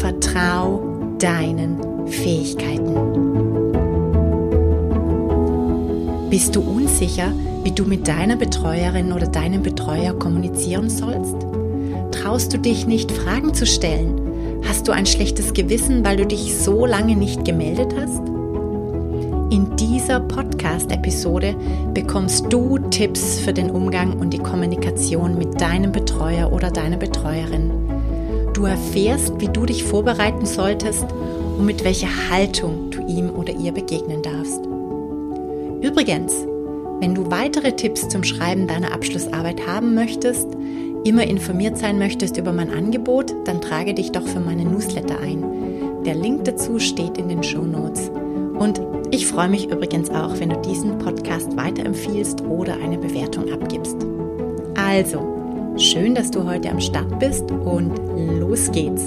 Vertrau deinen Fähigkeiten. Bist du unsicher, wie du mit deiner Betreuerin oder deinem Betreuer kommunizieren sollst? Traust du dich nicht, Fragen zu stellen? Hast du ein schlechtes Gewissen, weil du dich so lange nicht gemeldet hast? In dieser Podcast-Episode bekommst du Tipps für den Umgang und die Kommunikation mit deinem Betreuer oder deiner Betreuerin. Du erfährst, wie du dich vorbereiten solltest und mit welcher Haltung du ihm oder ihr begegnen darfst. Übrigens, wenn du weitere Tipps zum Schreiben deiner Abschlussarbeit haben möchtest, immer informiert sein möchtest über mein Angebot, dann trage dich doch für meine Newsletter ein. Der Link dazu steht in den Show Notes. Und ich freue mich übrigens auch, wenn du diesen Podcast weiterempfiehlst oder eine Bewertung abgibst. Also, schön, dass du heute am Start bist und los geht's.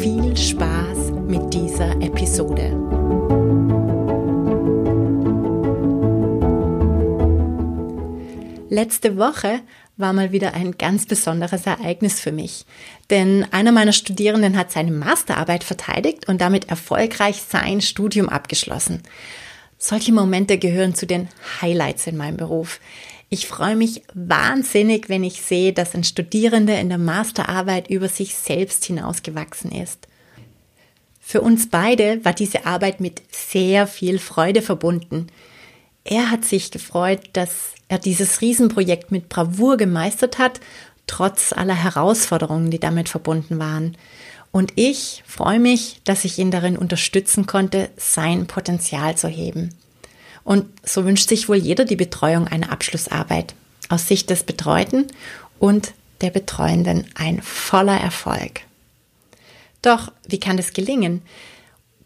Viel Spaß mit dieser Episode. Letzte Woche war mal wieder ein ganz besonderes Ereignis für mich. Denn einer meiner Studierenden hat seine Masterarbeit verteidigt und damit erfolgreich sein Studium abgeschlossen. Solche Momente gehören zu den Highlights in meinem Beruf. Ich freue mich wahnsinnig, wenn ich sehe, dass ein Studierender in der Masterarbeit über sich selbst hinausgewachsen ist. Für uns beide war diese Arbeit mit sehr viel Freude verbunden. Er hat sich gefreut, dass er dieses Riesenprojekt mit Bravour gemeistert hat, trotz aller Herausforderungen, die damit verbunden waren. Und ich freue mich, dass ich ihn darin unterstützen konnte, sein Potenzial zu heben. Und so wünscht sich wohl jeder die Betreuung einer Abschlussarbeit. Aus Sicht des Betreuten und der Betreuenden ein voller Erfolg. Doch, wie kann das gelingen?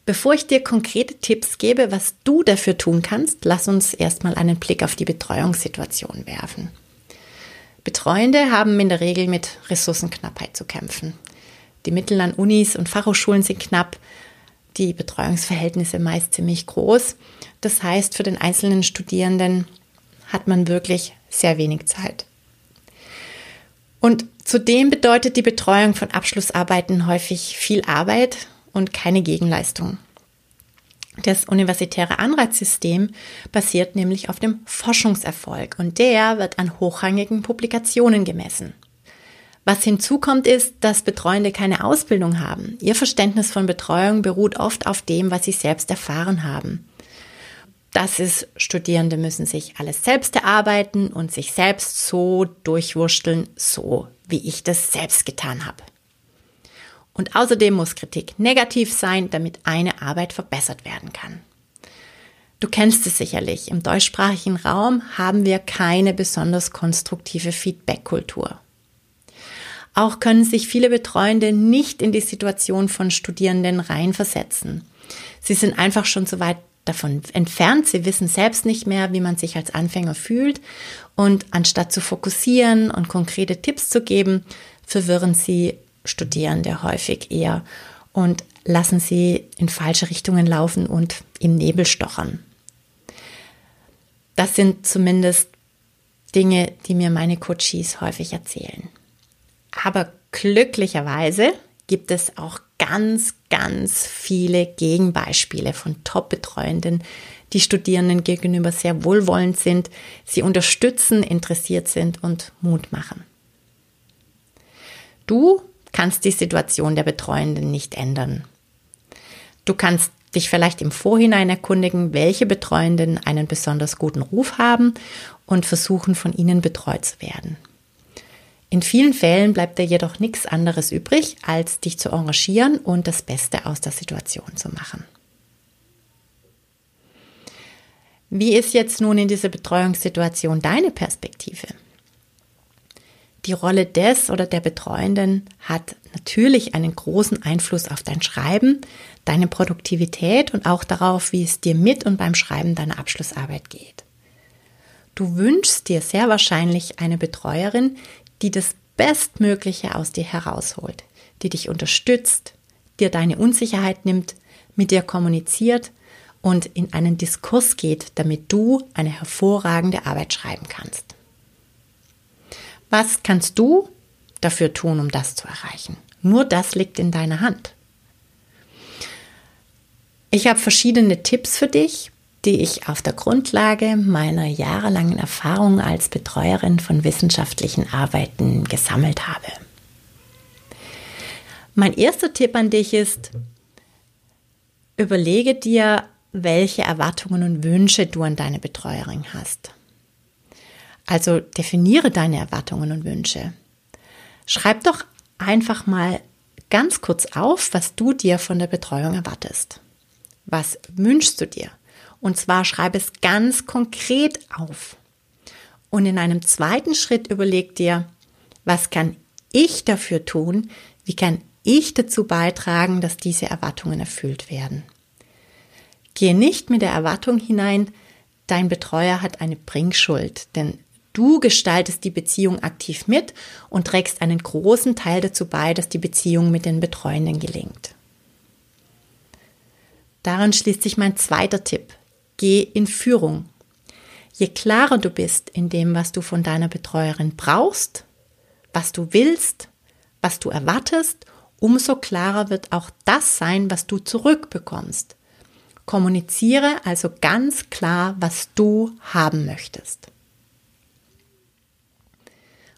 Bevor ich dir konkrete Tipps gebe, was du dafür tun kannst, lass uns erstmal einen Blick auf die Betreuungssituation werfen. Betreuende haben in der Regel mit Ressourcenknappheit zu kämpfen. Die Mittel an Unis und Fachhochschulen sind knapp, die Betreuungsverhältnisse meist ziemlich groß. Das heißt, für den einzelnen Studierenden hat man wirklich sehr wenig Zeit. Und zudem bedeutet die Betreuung von Abschlussarbeiten häufig viel Arbeit und keine Gegenleistung. Das universitäre Anreizsystem basiert nämlich auf dem Forschungserfolg und der wird an hochrangigen Publikationen gemessen. Was hinzukommt ist, dass Betreuende keine Ausbildung haben. Ihr Verständnis von Betreuung beruht oft auf dem, was sie selbst erfahren haben. Das ist, Studierende müssen sich alles selbst erarbeiten und sich selbst so durchwursteln, so wie ich das selbst getan habe. Und außerdem muss Kritik negativ sein, damit eine Arbeit verbessert werden kann. Du kennst es sicherlich. Im deutschsprachigen Raum haben wir keine besonders konstruktive Feedback-Kultur. Auch können sich viele Betreuende nicht in die Situation von Studierenden reinversetzen. Sie sind einfach schon so weit davon entfernt. Sie wissen selbst nicht mehr, wie man sich als Anfänger fühlt. Und anstatt zu fokussieren und konkrete Tipps zu geben, verwirren sie Studierende häufig eher und lassen sie in falsche Richtungen laufen und im Nebel stochern. Das sind zumindest Dinge, die mir meine Coaches häufig erzählen. Aber glücklicherweise gibt es auch ganz, ganz viele Gegenbeispiele von Top-Betreuenden, die Studierenden gegenüber sehr wohlwollend sind, sie unterstützen, interessiert sind und Mut machen. Du kannst die Situation der Betreuenden nicht ändern. Du kannst dich vielleicht im Vorhinein erkundigen, welche Betreuenden einen besonders guten Ruf haben und versuchen, von ihnen betreut zu werden. In vielen Fällen bleibt dir jedoch nichts anderes übrig, als dich zu engagieren und das Beste aus der Situation zu machen. Wie ist jetzt nun in dieser Betreuungssituation deine Perspektive? die Rolle des oder der Betreuenden hat natürlich einen großen Einfluss auf dein Schreiben, deine Produktivität und auch darauf, wie es dir mit und beim Schreiben deiner Abschlussarbeit geht. Du wünschst dir sehr wahrscheinlich eine Betreuerin, die das Bestmögliche aus dir herausholt, die dich unterstützt, dir deine Unsicherheit nimmt, mit dir kommuniziert und in einen Diskurs geht, damit du eine hervorragende Arbeit schreiben kannst. Was kannst du dafür tun, um das zu erreichen? Nur das liegt in deiner Hand. Ich habe verschiedene Tipps für dich, die ich auf der Grundlage meiner jahrelangen Erfahrung als Betreuerin von wissenschaftlichen Arbeiten gesammelt habe. Mein erster Tipp an dich ist, überlege dir, welche Erwartungen und Wünsche du an deine Betreuerin hast. Also definiere deine Erwartungen und Wünsche. Schreib doch einfach mal ganz kurz auf, was du dir von der Betreuung erwartest. Was wünschst du dir? Und zwar schreib es ganz konkret auf. Und in einem zweiten Schritt überleg dir, was kann ich dafür tun? Wie kann ich dazu beitragen, dass diese Erwartungen erfüllt werden? Gehe nicht mit der Erwartung hinein, dein Betreuer hat eine Bringschuld, denn Du gestaltest die Beziehung aktiv mit und trägst einen großen Teil dazu bei, dass die Beziehung mit den Betreuenden gelingt. Daran schließt sich mein zweiter Tipp. Geh in Führung. Je klarer du bist in dem, was du von deiner Betreuerin brauchst, was du willst, was du erwartest, umso klarer wird auch das sein, was du zurückbekommst. Kommuniziere also ganz klar, was du haben möchtest.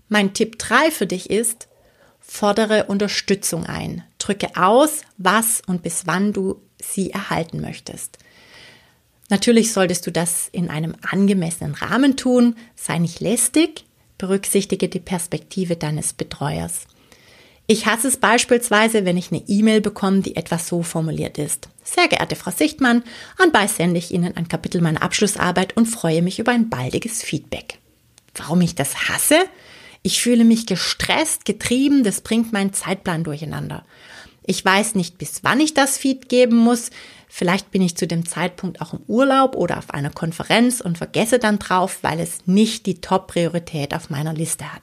Mein Tipp 3 für dich ist, fordere Unterstützung ein. Drücke aus, was und bis wann du sie erhalten möchtest. Natürlich solltest du das in einem angemessenen Rahmen tun, sei nicht lästig, berücksichtige die Perspektive deines Betreuers. Ich hasse es beispielsweise, wenn ich eine E-Mail bekomme, die etwas so formuliert ist. Sehr geehrte Frau Sichtmann, anbei sende ich Ihnen ein Kapitel meiner Abschlussarbeit und freue mich über ein baldiges Feedback. Warum ich das hasse? Ich fühle mich gestresst, getrieben, das bringt meinen Zeitplan durcheinander. Ich weiß nicht, bis wann ich das Feed geben muss. Vielleicht bin ich zu dem Zeitpunkt auch im Urlaub oder auf einer Konferenz und vergesse dann drauf, weil es nicht die Top-Priorität auf meiner Liste hat.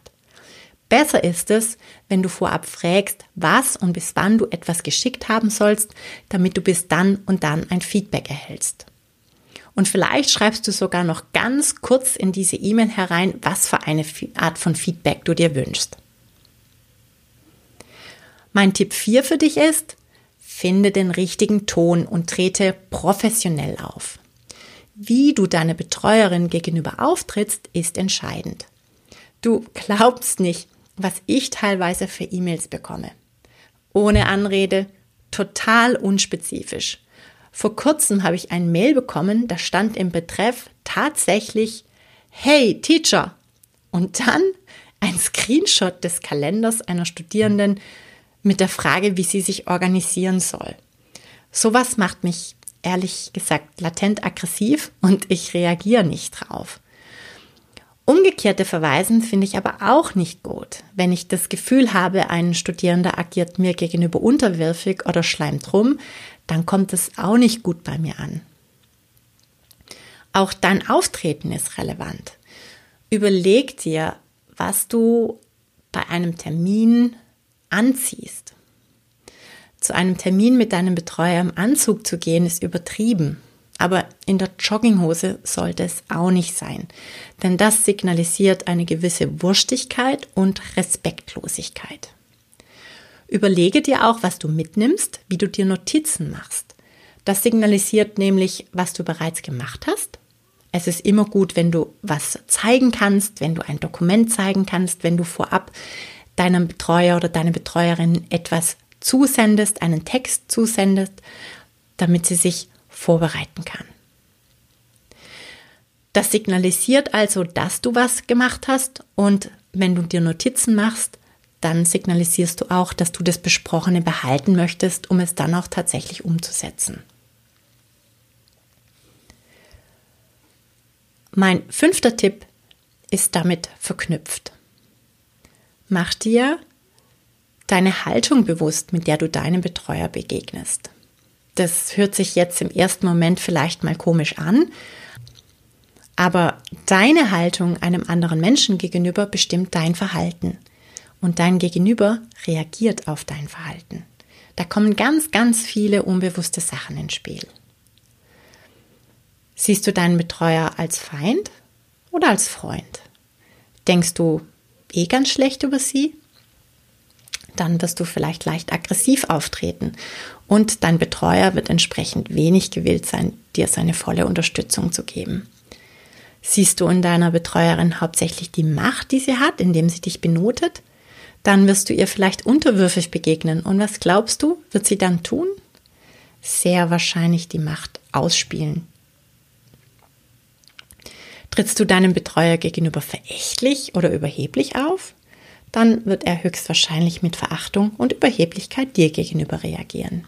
Besser ist es, wenn du vorab fragst, was und bis wann du etwas geschickt haben sollst, damit du bis dann und dann ein Feedback erhältst. Und vielleicht schreibst du sogar noch ganz kurz in diese E-Mail herein, was für eine Art von Feedback du dir wünschst. Mein Tipp 4 für dich ist, finde den richtigen Ton und trete professionell auf. Wie du deine Betreuerin gegenüber auftrittst, ist entscheidend. Du glaubst nicht, was ich teilweise für E-Mails bekomme. Ohne Anrede, total unspezifisch. Vor kurzem habe ich ein Mail bekommen, da stand im Betreff tatsächlich Hey Teacher und dann ein Screenshot des Kalenders einer Studierenden mit der Frage, wie sie sich organisieren soll. Sowas macht mich ehrlich gesagt latent aggressiv und ich reagiere nicht drauf. Umgekehrte Verweisen finde ich aber auch nicht gut. Wenn ich das Gefühl habe, ein Studierender agiert mir gegenüber unterwürfig oder schleimt rum, dann kommt es auch nicht gut bei mir an. Auch dein Auftreten ist relevant. Überleg dir, was du bei einem Termin anziehst. Zu einem Termin mit deinem Betreuer im Anzug zu gehen, ist übertrieben. Aber in der Jogginghose sollte es auch nicht sein, denn das signalisiert eine gewisse Wurstigkeit und Respektlosigkeit. Überlege dir auch, was du mitnimmst, wie du dir Notizen machst. Das signalisiert nämlich, was du bereits gemacht hast. Es ist immer gut, wenn du was zeigen kannst, wenn du ein Dokument zeigen kannst, wenn du vorab deinem Betreuer oder deiner Betreuerin etwas zusendest, einen Text zusendest, damit sie sich vorbereiten kann. Das signalisiert also, dass du was gemacht hast und wenn du dir Notizen machst, dann signalisierst du auch, dass du das Besprochene behalten möchtest, um es dann auch tatsächlich umzusetzen. Mein fünfter Tipp ist damit verknüpft. Mach dir deine Haltung bewusst, mit der du deinem Betreuer begegnest. Das hört sich jetzt im ersten Moment vielleicht mal komisch an, aber deine Haltung einem anderen Menschen gegenüber bestimmt dein Verhalten und dein Gegenüber reagiert auf dein Verhalten. Da kommen ganz, ganz viele unbewusste Sachen ins Spiel. Siehst du deinen Betreuer als Feind oder als Freund? Denkst du eh ganz schlecht über sie? Dann wirst du vielleicht leicht aggressiv auftreten und dein Betreuer wird entsprechend wenig gewillt sein, dir seine volle Unterstützung zu geben. Siehst du in deiner Betreuerin hauptsächlich die Macht, die sie hat, indem sie dich benotet? Dann wirst du ihr vielleicht unterwürfig begegnen. Und was glaubst du, wird sie dann tun? Sehr wahrscheinlich die Macht ausspielen. Trittst du deinem Betreuer gegenüber verächtlich oder überheblich auf? Dann wird er höchstwahrscheinlich mit Verachtung und Überheblichkeit dir gegenüber reagieren.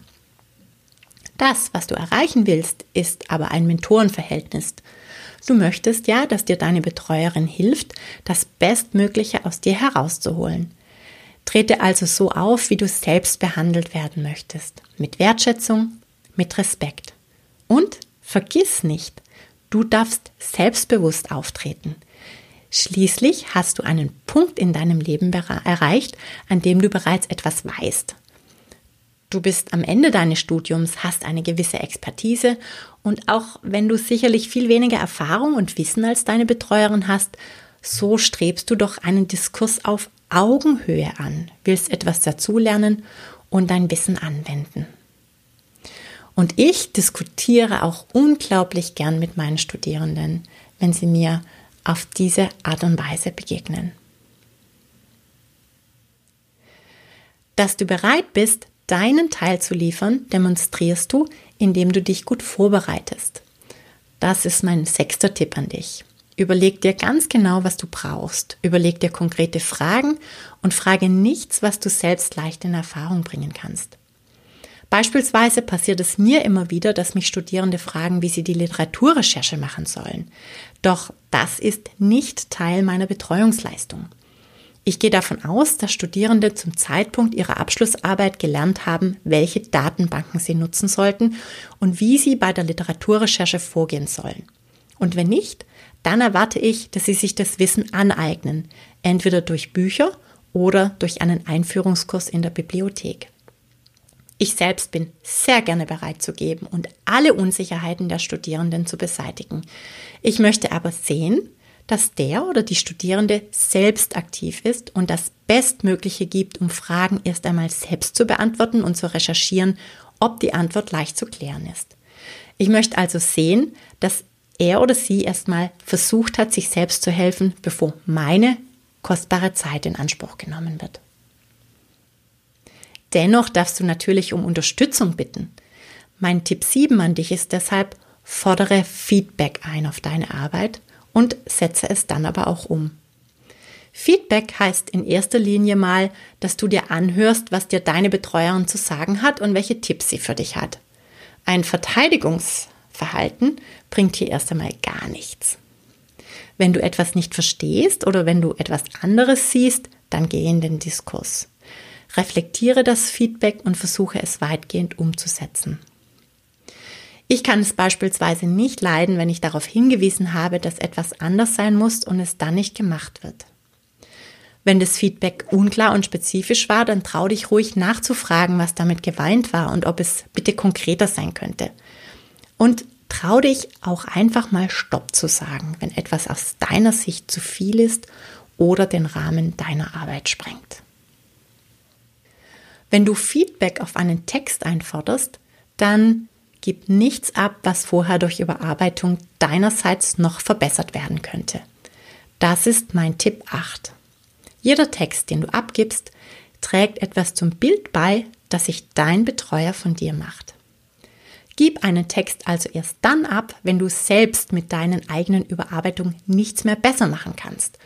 Das, was du erreichen willst, ist aber ein Mentorenverhältnis. Du möchtest ja, dass dir deine Betreuerin hilft, das Bestmögliche aus dir herauszuholen. Trete also so auf, wie du selbst behandelt werden möchtest. Mit Wertschätzung, mit Respekt. Und vergiss nicht, du darfst selbstbewusst auftreten. Schließlich hast du einen Punkt in deinem Leben erreicht, an dem du bereits etwas weißt. Du bist am Ende deines Studiums, hast eine gewisse Expertise und auch wenn du sicherlich viel weniger Erfahrung und Wissen als deine Betreuerin hast, so strebst du doch einen Diskurs auf Augenhöhe an, willst etwas dazulernen und dein Wissen anwenden. Und ich diskutiere auch unglaublich gern mit meinen Studierenden, wenn sie mir auf diese Art und Weise begegnen. Dass du bereit bist, deinen Teil zu liefern, demonstrierst du, indem du dich gut vorbereitest. Das ist mein sechster Tipp an dich. Überleg dir ganz genau, was du brauchst. Überleg dir konkrete Fragen und frage nichts, was du selbst leicht in Erfahrung bringen kannst. Beispielsweise passiert es mir immer wieder, dass mich Studierende fragen, wie sie die Literaturrecherche machen sollen. Doch das ist nicht Teil meiner Betreuungsleistung. Ich gehe davon aus, dass Studierende zum Zeitpunkt ihrer Abschlussarbeit gelernt haben, welche Datenbanken sie nutzen sollten und wie sie bei der Literaturrecherche vorgehen sollen. Und wenn nicht, dann erwarte ich, dass Sie sich das Wissen aneignen, entweder durch Bücher oder durch einen Einführungskurs in der Bibliothek. Ich selbst bin sehr gerne bereit zu geben und alle Unsicherheiten der Studierenden zu beseitigen. Ich möchte aber sehen, dass der oder die Studierende selbst aktiv ist und das Bestmögliche gibt, um Fragen erst einmal selbst zu beantworten und zu recherchieren, ob die Antwort leicht zu klären ist. Ich möchte also sehen, dass er oder sie erstmal versucht hat, sich selbst zu helfen, bevor meine kostbare Zeit in Anspruch genommen wird. Dennoch darfst du natürlich um Unterstützung bitten. Mein Tipp 7 an dich ist deshalb, fordere Feedback ein auf deine Arbeit und setze es dann aber auch um. Feedback heißt in erster Linie mal, dass du dir anhörst, was dir deine Betreuerin zu sagen hat und welche Tipps sie für dich hat. Ein Verteidigungs Verhalten bringt hier erst einmal gar nichts. Wenn du etwas nicht verstehst oder wenn du etwas anderes siehst, dann geh in den Diskurs. Reflektiere das Feedback und versuche es weitgehend umzusetzen. Ich kann es beispielsweise nicht leiden, wenn ich darauf hingewiesen habe, dass etwas anders sein muss und es dann nicht gemacht wird. Wenn das Feedback unklar und spezifisch war, dann trau dich ruhig nachzufragen, was damit geweint war und ob es bitte konkreter sein könnte. Und trau dich auch einfach mal Stopp zu sagen, wenn etwas aus deiner Sicht zu viel ist oder den Rahmen deiner Arbeit sprengt. Wenn du Feedback auf einen Text einforderst, dann gib nichts ab, was vorher durch Überarbeitung deinerseits noch verbessert werden könnte. Das ist mein Tipp 8. Jeder Text, den du abgibst, trägt etwas zum Bild bei, das sich dein Betreuer von dir macht. Gib einen Text also erst dann ab, wenn du selbst mit deinen eigenen Überarbeitungen nichts mehr besser machen kannst.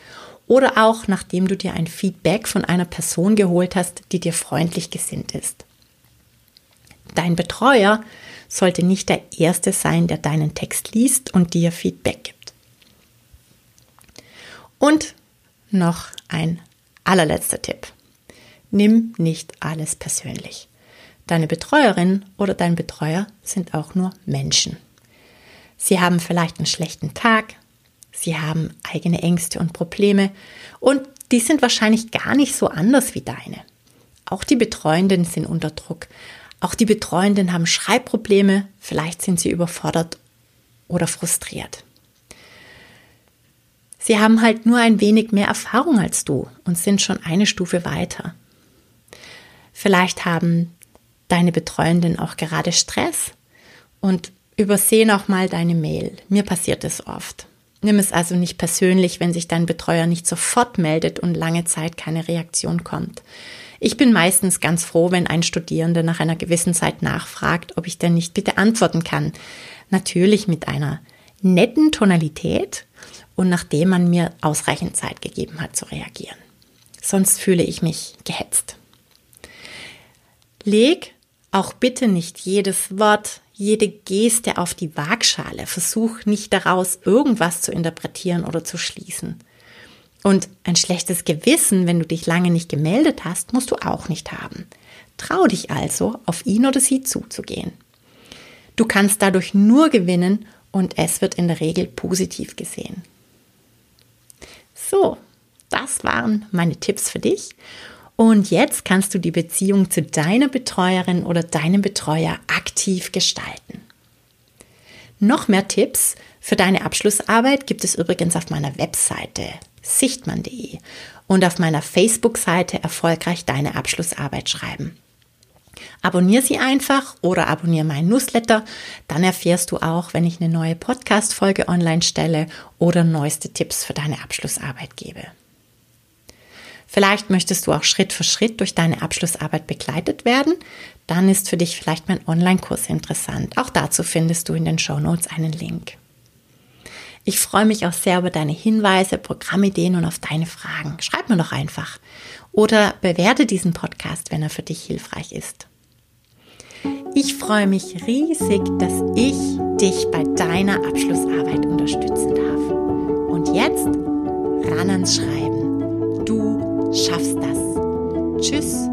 Oder auch nachdem du dir ein Feedback von einer Person geholt hast, die dir freundlich gesinnt ist. Dein Betreuer sollte nicht der Erste sein, der deinen Text liest und dir Feedback gibt. Und noch ein allerletzter Tipp. Nimm nicht alles persönlich. Deine Betreuerin oder dein Betreuer sind auch nur Menschen. Sie haben vielleicht einen schlechten Tag, sie haben eigene Ängste und Probleme und die sind wahrscheinlich gar nicht so anders wie deine. Auch die Betreuenden sind unter Druck. Auch die Betreuenden haben Schreibprobleme, vielleicht sind sie überfordert oder frustriert. Sie haben halt nur ein wenig mehr Erfahrung als du und sind schon eine Stufe weiter. Vielleicht haben deine Betreuenden auch gerade Stress und übersehen auch mal deine Mail. Mir passiert es oft. Nimm es also nicht persönlich, wenn sich dein Betreuer nicht sofort meldet und lange Zeit keine Reaktion kommt. Ich bin meistens ganz froh, wenn ein Studierender nach einer gewissen Zeit nachfragt, ob ich denn nicht bitte antworten kann. Natürlich mit einer netten Tonalität und nachdem man mir ausreichend Zeit gegeben hat zu reagieren. Sonst fühle ich mich gehetzt. Leg auch bitte nicht jedes Wort, jede Geste auf die Waagschale. Versuch nicht daraus irgendwas zu interpretieren oder zu schließen. Und ein schlechtes Gewissen, wenn du dich lange nicht gemeldet hast, musst du auch nicht haben. Trau dich also, auf ihn oder sie zuzugehen. Du kannst dadurch nur gewinnen und es wird in der Regel positiv gesehen. So, das waren meine Tipps für dich. Und jetzt kannst du die Beziehung zu deiner Betreuerin oder deinem Betreuer aktiv gestalten. Noch mehr Tipps für deine Abschlussarbeit gibt es übrigens auf meiner Webseite sichtmann.de und auf meiner Facebook-Seite erfolgreich deine Abschlussarbeit schreiben. Abonnier sie einfach oder abonniere meinen Newsletter, dann erfährst du auch, wenn ich eine neue Podcast-Folge online stelle oder neueste Tipps für deine Abschlussarbeit gebe. Vielleicht möchtest du auch Schritt für Schritt durch deine Abschlussarbeit begleitet werden. Dann ist für dich vielleicht mein Online-Kurs interessant. Auch dazu findest du in den Show Notes einen Link. Ich freue mich auch sehr über deine Hinweise, Programmideen und auf deine Fragen. Schreib mir doch einfach. Oder bewerte diesen Podcast, wenn er für dich hilfreich ist. Ich freue mich riesig, dass ich dich bei deiner Abschlussarbeit unterstützen darf. Und jetzt ran ans Schreiben. Schaffst das. Tschüss